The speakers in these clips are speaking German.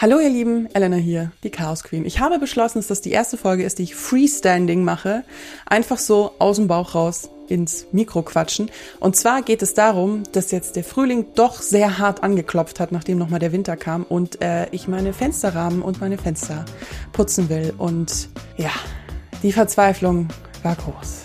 Hallo ihr Lieben, Elena hier, die Chaos Queen. Ich habe beschlossen, dass das die erste Folge ist, die ich Freestanding mache. Einfach so aus dem Bauch raus ins Mikro quatschen. Und zwar geht es darum, dass jetzt der Frühling doch sehr hart angeklopft hat, nachdem nochmal der Winter kam und äh, ich meine Fensterrahmen und meine Fenster putzen will. Und ja, die Verzweiflung war groß.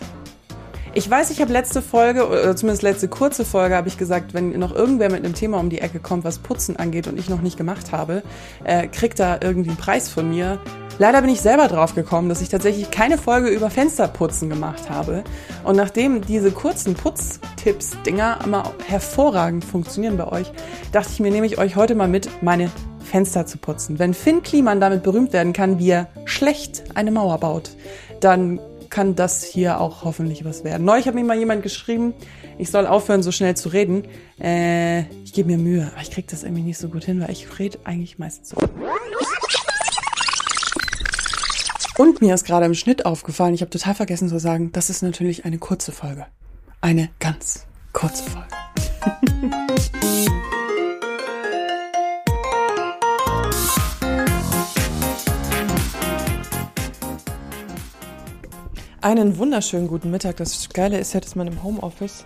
Ich weiß, ich habe letzte Folge, oder zumindest letzte kurze Folge, habe ich gesagt, wenn noch irgendwer mit einem Thema um die Ecke kommt, was Putzen angeht und ich noch nicht gemacht habe, äh, kriegt da irgendwie einen Preis von mir. Leider bin ich selber drauf gekommen, dass ich tatsächlich keine Folge über Fensterputzen gemacht habe. Und nachdem diese kurzen Putztipps-Dinger immer hervorragend funktionieren bei euch, dachte ich mir, nehme ich euch heute mal mit, meine Fenster zu putzen. Wenn Finn Kliman damit berühmt werden kann, wie er schlecht eine Mauer baut, dann kann das hier auch hoffentlich was werden. Neulich hat mir mal jemand geschrieben, ich soll aufhören, so schnell zu reden. Äh, ich gebe mir Mühe, aber ich kriege das irgendwie nicht so gut hin, weil ich rede eigentlich meistens so. Und mir ist gerade im Schnitt aufgefallen, ich habe total vergessen zu sagen, das ist natürlich eine kurze Folge. Eine ganz kurze Folge. Einen wunderschönen guten Mittag. Das Geile ist ja, dass man im Homeoffice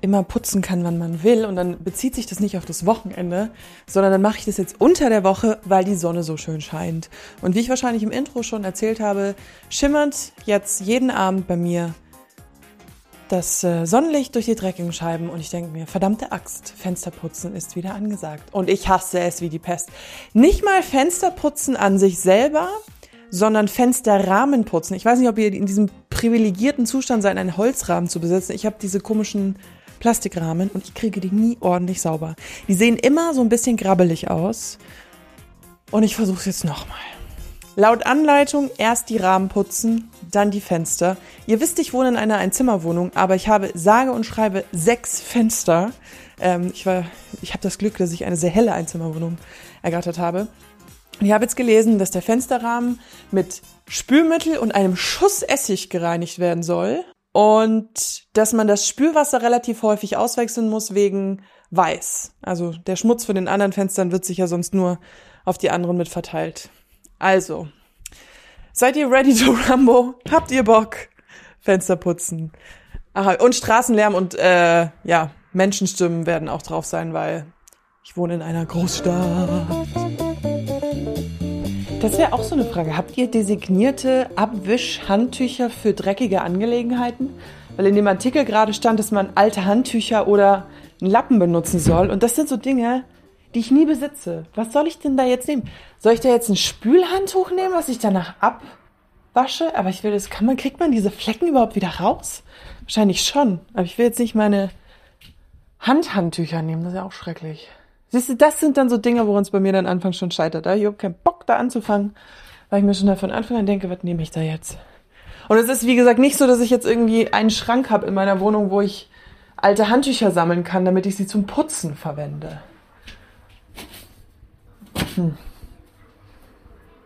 immer putzen kann, wann man will. Und dann bezieht sich das nicht auf das Wochenende, sondern dann mache ich das jetzt unter der Woche, weil die Sonne so schön scheint. Und wie ich wahrscheinlich im Intro schon erzählt habe, schimmert jetzt jeden Abend bei mir das äh, Sonnenlicht durch die dreckigen Scheiben und ich denke mir, verdammte Axt, Fensterputzen ist wieder angesagt. Und ich hasse es wie die Pest. Nicht mal Fensterputzen an sich selber, sondern Fensterrahmen putzen. Ich weiß nicht, ob ihr in diesem privilegierten Zustand seid, einen Holzrahmen zu besitzen. Ich habe diese komischen Plastikrahmen und ich kriege die nie ordentlich sauber. Die sehen immer so ein bisschen grabbelig aus. Und ich versuche es jetzt nochmal. Laut Anleitung erst die Rahmen putzen, dann die Fenster. Ihr wisst, ich wohne in einer Einzimmerwohnung, aber ich habe sage und schreibe sechs Fenster. Ähm, ich ich habe das Glück, dass ich eine sehr helle Einzimmerwohnung ergattert habe. Ich habe jetzt gelesen, dass der Fensterrahmen mit Spülmittel und einem Schuss Essig gereinigt werden soll und dass man das Spülwasser relativ häufig auswechseln muss wegen Weiß. Also der Schmutz von den anderen Fenstern wird sich ja sonst nur auf die anderen mit verteilt. Also, seid ihr ready to Rambo? Habt ihr Bock? Fenster putzen. Aha, und Straßenlärm und äh, ja, Menschenstimmen werden auch drauf sein, weil ich wohne in einer Großstadt. Das wäre auch so eine Frage. Habt ihr designierte Abwischhandtücher für dreckige Angelegenheiten? Weil in dem Artikel gerade stand, dass man alte Handtücher oder einen Lappen benutzen soll. Und das sind so Dinge, die ich nie besitze. Was soll ich denn da jetzt nehmen? Soll ich da jetzt ein Spülhandtuch nehmen, was ich danach abwasche? Aber ich will das, kann man, kriegt man diese Flecken überhaupt wieder raus? Wahrscheinlich schon. Aber ich will jetzt nicht meine Handhandtücher nehmen. Das ist ja auch schrecklich. Siehst du, das sind dann so Dinge, woran es bei mir dann anfangs schon scheitert. Ich habe keinen Bock, da anzufangen, weil ich mir schon von Anfang an denke, was nehme ich da jetzt? Und es ist, wie gesagt, nicht so, dass ich jetzt irgendwie einen Schrank habe in meiner Wohnung, wo ich alte Handtücher sammeln kann, damit ich sie zum Putzen verwende. Hm.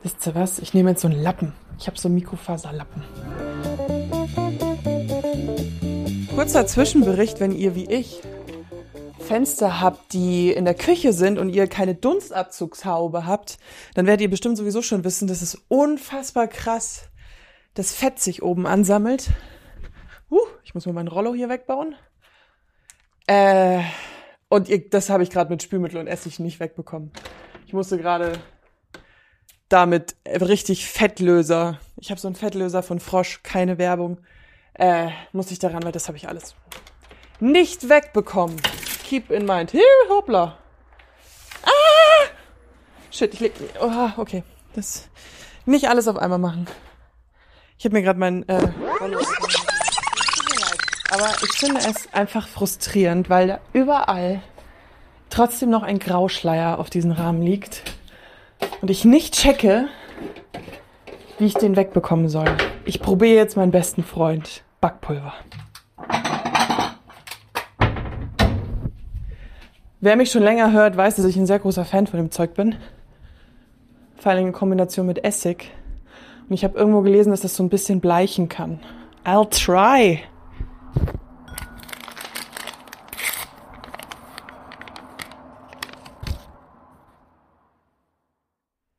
Wisst ihr was? Ich nehme jetzt so einen Lappen. Ich habe so einen Mikrofaserlappen. Kurzer Zwischenbericht, wenn ihr wie ich Fenster habt, die in der Küche sind und ihr keine Dunstabzugshaube habt, dann werdet ihr bestimmt sowieso schon wissen, dass es unfassbar krass das Fett sich oben ansammelt. Uh, ich muss mal meinen Rollo hier wegbauen. Äh, und ihr, das habe ich gerade mit Spülmittel und Essig nicht wegbekommen. Ich musste gerade damit richtig Fettlöser. Ich habe so einen Fettlöser von Frosch, keine Werbung. Äh, muss ich daran, weil das habe ich alles nicht wegbekommen keep in mind. Hier, hoppla. Ah! Shit, ich leg. Oh, okay. Das. Nicht alles auf einmal machen. Ich habe mir gerade mein. Äh, aber ich finde es einfach frustrierend, weil da überall trotzdem noch ein Grauschleier auf diesem Rahmen liegt und ich nicht checke, wie ich den wegbekommen soll. Ich probiere jetzt meinen besten Freund Backpulver. Wer mich schon länger hört, weiß, dass ich ein sehr großer Fan von dem Zeug bin. Vor allem in Kombination mit Essig. Und ich habe irgendwo gelesen, dass das so ein bisschen bleichen kann. I'll try.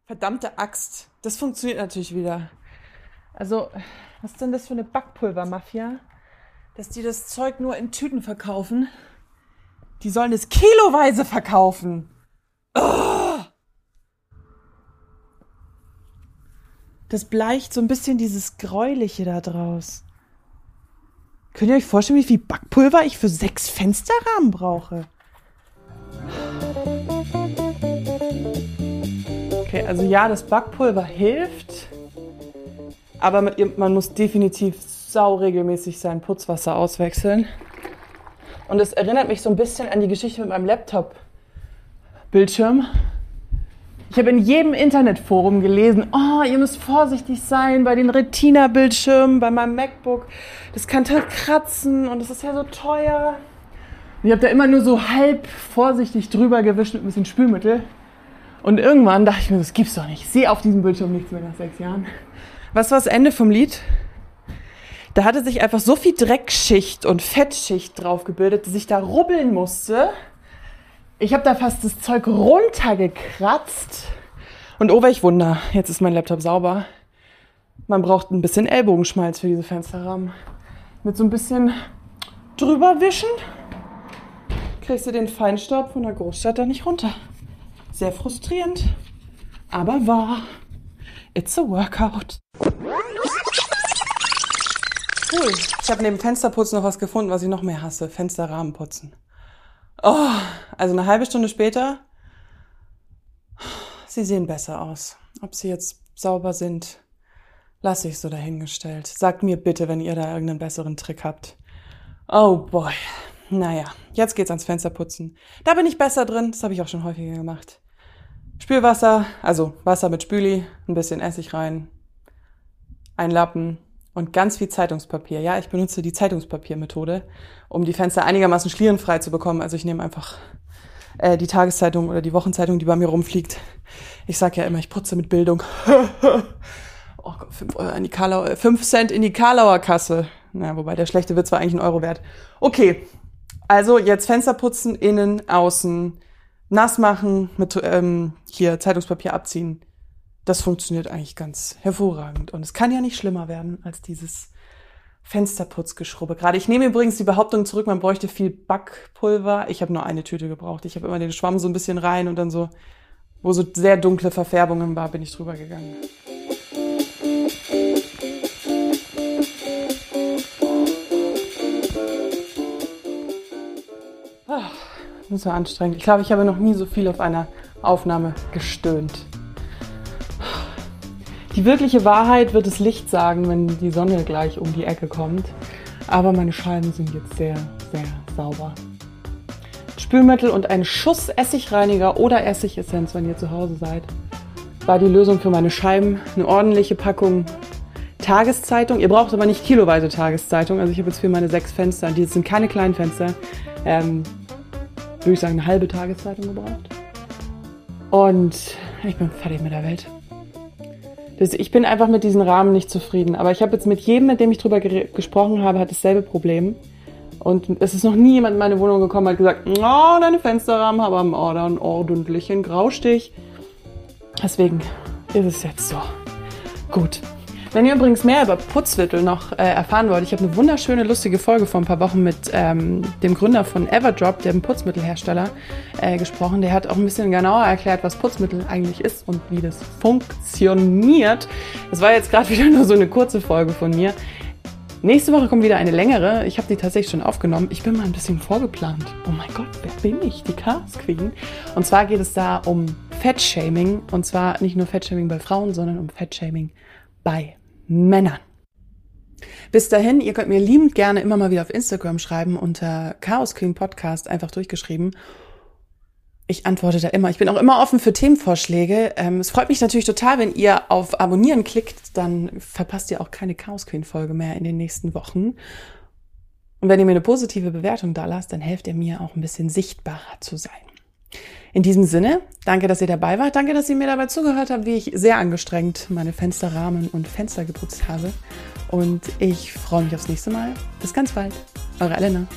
Verdammte Axt. Das funktioniert natürlich wieder. Also, was ist denn das für eine Backpulvermafia? Dass die das Zeug nur in Tüten verkaufen. Die sollen es kiloweise verkaufen. Oh! Das bleicht so ein bisschen dieses Gräuliche da draus. Könnt ihr euch vorstellen, wie viel Backpulver ich für sechs Fensterrahmen brauche? Okay, also ja, das Backpulver hilft, aber man muss definitiv sauregelmäßig sein Putzwasser auswechseln. Und es erinnert mich so ein bisschen an die Geschichte mit meinem Laptop-Bildschirm. Ich habe in jedem Internetforum gelesen, oh, ihr müsst vorsichtig sein bei den Retina-Bildschirmen, bei meinem MacBook. Das kann kratzen und das ist ja so teuer. Und ich habe da immer nur so halb vorsichtig drüber gewischt mit ein bisschen Spülmittel. Und irgendwann dachte ich mir, das gibt's doch nicht. Ich sehe auf diesem Bildschirm nichts mehr nach sechs Jahren. Was war das Ende vom Lied? Da hatte sich einfach so viel Dreckschicht und Fettschicht drauf gebildet, dass ich da rubbeln musste ich habe da fast das Zeug runtergekratzt. Und oh, welch Wunder, jetzt ist mein Laptop sauber. Man braucht ein bisschen Ellbogenschmalz für diese Fensterrahmen. Mit so ein bisschen drüber wischen kriegst du den Feinstaub von der Großstadt da nicht runter. Sehr frustrierend, aber wahr. It's a workout. Cool. Ich habe neben Fensterputzen noch was gefunden, was ich noch mehr hasse. Fensterrahmen putzen. Oh, also eine halbe Stunde später, sie sehen besser aus. Ob sie jetzt sauber sind, lasse ich so dahingestellt. Sagt mir bitte, wenn ihr da irgendeinen besseren Trick habt. Oh boy. Naja, jetzt geht's ans Fensterputzen. Da bin ich besser drin, das habe ich auch schon häufiger gemacht. Spülwasser, also Wasser mit Spüli, ein bisschen Essig rein, ein Lappen, und ganz viel Zeitungspapier. Ja, ich benutze die Zeitungspapiermethode, um die Fenster einigermaßen schlierenfrei zu bekommen. Also ich nehme einfach äh, die Tageszeitung oder die Wochenzeitung, die bei mir rumfliegt. Ich sage ja immer, ich putze mit Bildung. oh Gott, 5 Euro in die Karlauer, 5 Cent in die Karlauer Kasse. Na, wobei der schlechte Witz war eigentlich ein Euro wert. Okay, also jetzt Fenster putzen, innen, außen, nass machen, mit ähm, hier Zeitungspapier abziehen das funktioniert eigentlich ganz hervorragend. Und es kann ja nicht schlimmer werden als dieses Fensterputzgeschrubbe. Gerade ich nehme übrigens die Behauptung zurück, man bräuchte viel Backpulver. Ich habe nur eine Tüte gebraucht. Ich habe immer den Schwamm so ein bisschen rein und dann so, wo so sehr dunkle Verfärbungen war, bin ich drüber gegangen. Ach, das war anstrengend. Ich glaube, ich habe noch nie so viel auf einer Aufnahme gestöhnt. Die wirkliche Wahrheit wird das Licht sagen, wenn die Sonne gleich um die Ecke kommt. Aber meine Scheiben sind jetzt sehr, sehr sauber. Spülmittel und ein Schuss Essigreiniger oder Essigessenz, wenn ihr zu Hause seid, war die Lösung für meine Scheiben. Eine ordentliche Packung Tageszeitung. Ihr braucht aber nicht kiloweise Tageszeitung. Also ich habe jetzt für meine sechs Fenster, die sind keine kleinen Fenster, ähm, würde ich sagen, eine halbe Tageszeitung gebraucht. Und ich bin fertig mit der Welt. Ich bin einfach mit diesen Rahmen nicht zufrieden. Aber ich habe jetzt mit jedem, mit dem ich drüber gesprochen habe, hat dasselbe Problem. Und es ist noch nie jemand in meine Wohnung gekommen und hat gesagt, oh, deine Fensterrahmen haben oh, einen ordentlichen Graustich. Deswegen ist es jetzt so. Gut. Wenn ihr übrigens mehr über Putzwittel noch äh, erfahren wollt, ich habe eine wunderschöne, lustige Folge vor ein paar Wochen mit ähm, dem Gründer von Everdrop, dem Putzmittelhersteller, äh, gesprochen. Der hat auch ein bisschen genauer erklärt, was Putzmittel eigentlich ist und wie das funktioniert. Das war jetzt gerade wieder nur so eine kurze Folge von mir. Nächste Woche kommt wieder eine längere. Ich habe die tatsächlich schon aufgenommen. Ich bin mal ein bisschen vorgeplant. Oh mein Gott, wer bin ich? Die Chaos Queen. Und zwar geht es da um Fettshaming. Und zwar nicht nur Fettshaming bei Frauen, sondern um Fettshaming bei Männern. Bis dahin, ihr könnt mir liebend gerne immer mal wieder auf Instagram schreiben unter Chaos Queen Podcast, einfach durchgeschrieben. Ich antworte da immer. Ich bin auch immer offen für Themenvorschläge. Ähm, es freut mich natürlich total, wenn ihr auf Abonnieren klickt, dann verpasst ihr auch keine Chaos Queen Folge mehr in den nächsten Wochen. Und wenn ihr mir eine positive Bewertung da lasst, dann helft ihr mir auch ein bisschen sichtbarer zu sein. In diesem Sinne, danke, dass ihr dabei wart. Danke, dass ihr mir dabei zugehört habt, wie ich sehr angestrengt meine Fensterrahmen und Fenster geputzt habe. Und ich freue mich aufs nächste Mal. Bis ganz bald. Eure Elena.